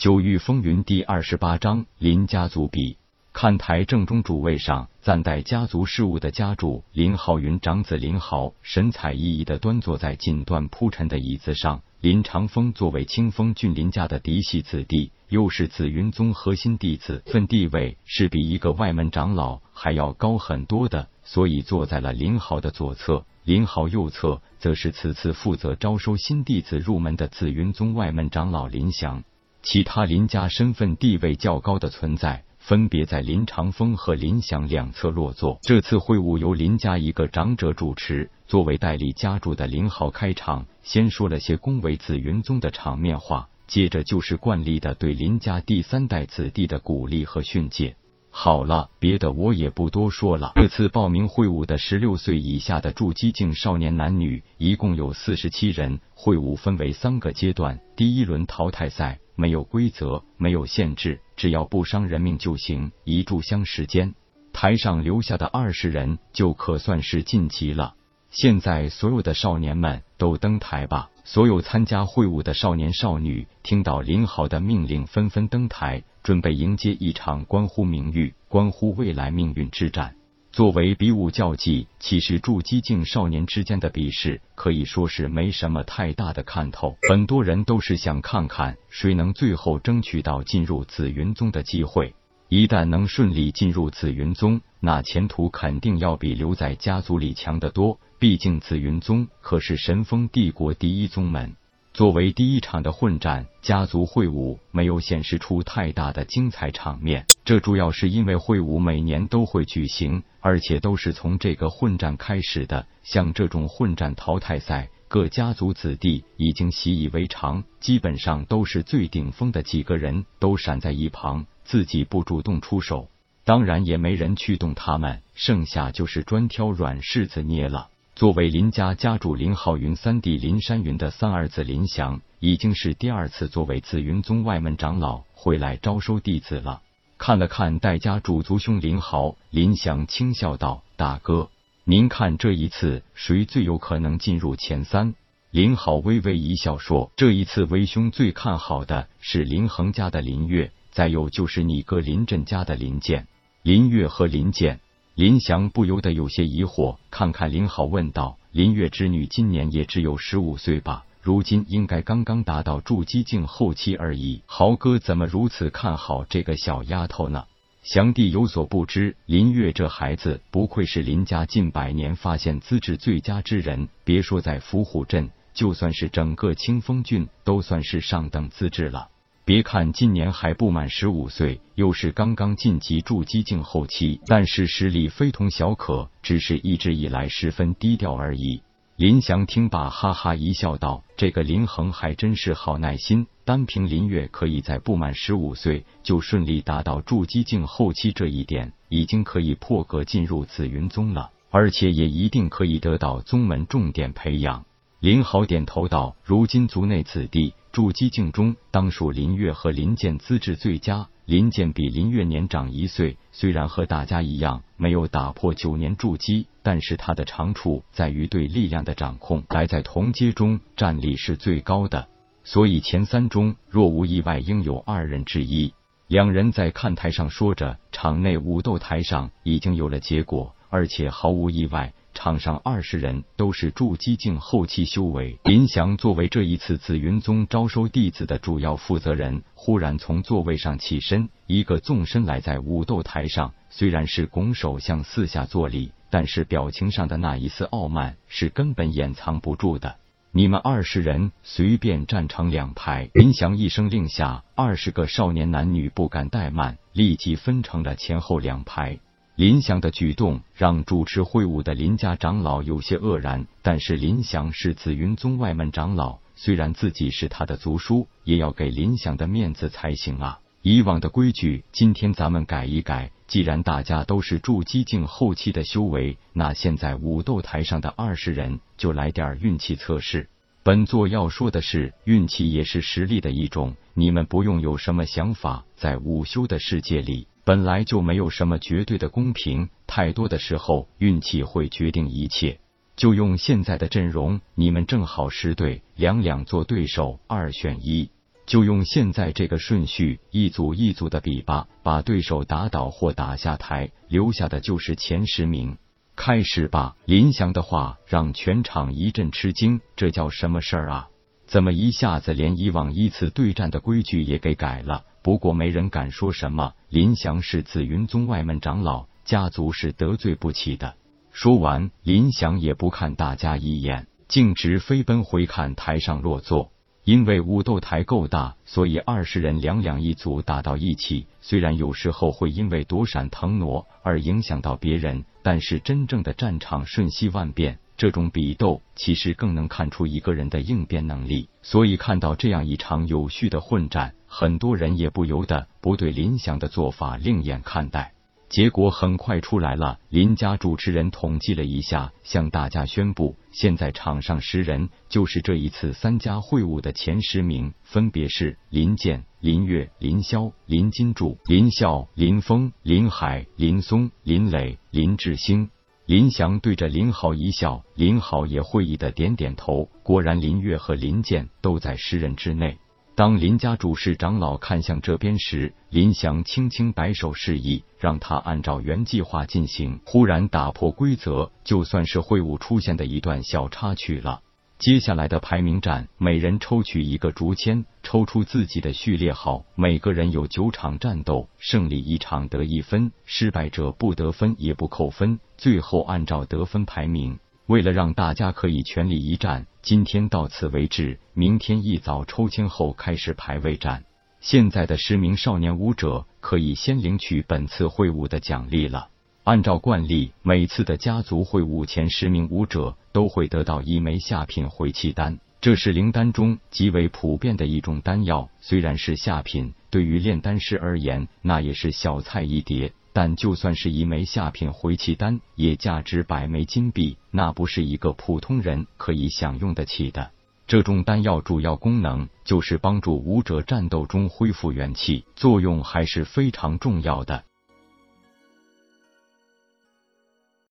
九域风云第二十八章林家族比。看台正中主位上，暂代家族事务的家主林浩云长子林豪，神采奕奕的端坐在锦缎铺陈的椅子上。林长风作为清风郡林家的嫡系子弟，又是紫云宗核心弟子，份地位是比一个外门长老还要高很多的，所以坐在了林豪的左侧。林豪右侧则是此次负责招收新弟子入门的紫云宗外门长老林翔。其他林家身份地位较高的存在。分别在林长风和林祥两侧落座。这次会晤由林家一个长者主持，作为代理家主的林浩开场，先说了些恭维紫云宗的场面话，接着就是惯例的对林家第三代子弟的鼓励和训诫。好了，别的我也不多说了。这次报名会晤的十六岁以下的筑基境少年男女一共有四十七人。会晤分为三个阶段，第一轮淘汰赛。没有规则，没有限制，只要不伤人命就行。一炷香时间，台上留下的二十人就可算是晋级了。现在所有的少年们都登台吧！所有参加会晤的少年少女听到林豪的命令，纷纷登台，准备迎接一场关乎名誉、关乎未来命运之战。作为比武较技，其实筑基境少年之间的比试可以说是没什么太大的看头。很多人都是想看看谁能最后争取到进入紫云宗的机会。一旦能顺利进入紫云宗，那前途肯定要比留在家族里强得多。毕竟紫云宗可是神风帝国第一宗门。作为第一场的混战，家族会晤没有显示出太大的精彩场面。这主要是因为会晤每年都会举行，而且都是从这个混战开始的。像这种混战淘汰赛，各家族子弟已经习以为常，基本上都是最顶峰的几个人都闪在一旁，自己不主动出手，当然也没人去动他们，剩下就是专挑软柿子捏了。作为林家家主林浩云三弟林山云的三儿子林翔，已经是第二次作为紫云宗外门长老回来招收弟子了。看了看戴家主族兄林豪，林翔轻笑道：“大哥，您看这一次谁最有可能进入前三？”林豪微微一笑说：“这一次为兄最看好的是林恒家的林月，再有就是你哥林震家的林剑。林月和林剑。”林祥不由得有些疑惑，看看林浩，问道：“林月之女今年也只有十五岁吧？如今应该刚刚达到筑基境后期而已。豪哥怎么如此看好这个小丫头呢？”祥弟有所不知，林月这孩子不愧是林家近百年发现资质最佳之人，别说在伏虎镇，就算是整个清风郡，都算是上等资质了。别看今年还不满十五岁，又是刚刚晋级筑基境后期，但是实力非同小可，只是一直以来十分低调而已。林祥听罢，哈哈一笑，道：“这个林恒还真是好耐心，单凭林月可以在不满十五岁就顺利达到筑基境后期这一点，已经可以破格进入紫云宗了，而且也一定可以得到宗门重点培养。”林豪点头道：“如今族内子弟。”筑基境中，当属林月和林剑资质最佳。林剑比林月年长一岁，虽然和大家一样没有打破九年筑基，但是他的长处在于对力量的掌控，来在同阶中战力是最高的，所以前三中若无意外应有二人之一。两人在看台上说着，场内武斗台上已经有了结果，而且毫无意外。场上二十人都是筑基境后期修为。林翔作为这一次紫云宗招收弟子的主要负责人，忽然从座位上起身，一个纵身来在武斗台上，虽然是拱手向四下作礼，但是表情上的那一丝傲慢是根本掩藏不住的。你们二十人随便站成两排。林翔一声令下，二十个少年男女不敢怠慢，立即分成了前后两排。林祥的举动让主持会晤的林家长老有些愕然，但是林祥是紫云宗外门长老，虽然自己是他的族叔，也要给林祥的面子才行啊！以往的规矩，今天咱们改一改。既然大家都是筑基境后期的修为，那现在武斗台上的二十人就来点运气测试。本座要说的是，运气也是实力的一种，你们不用有什么想法，在午休的世界里。本来就没有什么绝对的公平，太多的时候运气会决定一切。就用现在的阵容，你们正好十对，两两做对手，二选一。就用现在这个顺序，一组一组的比吧，把对手打倒或打下台，留下的就是前十名。开始吧！林祥的话让全场一阵吃惊，这叫什么事儿啊？怎么一下子连以往依次对战的规矩也给改了？不过没人敢说什么。林祥是紫云宗外门长老，家族是得罪不起的。说完，林祥也不看大家一眼，径直飞奔回看台上落座。因为武斗台够大，所以二十人两两一组打到一起。虽然有时候会因为躲闪腾挪而影响到别人，但是真正的战场瞬息万变，这种比斗其实更能看出一个人的应变能力。所以看到这样一场有序的混战，很多人也不由得不对林祥的做法另眼看待。结果很快出来了，林家主持人统计了一下，向大家宣布：现在场上十人就是这一次三家会晤的前十名，分别是林健、林月、林霄、林金柱、林笑、林峰、林海、林松、林磊、林志兴。林翔对着林浩一笑，林浩也会意的点点头。果然，林月和林健都在十人之内。当林家主事长老看向这边时，林翔轻轻摆手示意，让他按照原计划进行。忽然打破规则，就算是会晤出现的一段小插曲了。接下来的排名战，每人抽取一个竹签，抽出自己的序列号。每个人有九场战斗，胜利一场得一分，失败者不得分也不扣分，最后按照得分排名。为了让大家可以全力一战，今天到此为止。明天一早抽签后开始排位战。现在的十名少年武者可以先领取本次会晤的奖励了。按照惯例，每次的家族会晤前十名武者都会得到一枚下品回气丹，这是灵丹中极为普遍的一种丹药。虽然是下品，对于炼丹师而言，那也是小菜一碟。但就算是一枚下品回气丹，也价值百枚金币，那不是一个普通人可以享用得起的。这种丹药主要功能就是帮助武者战斗中恢复元气，作用还是非常重要的。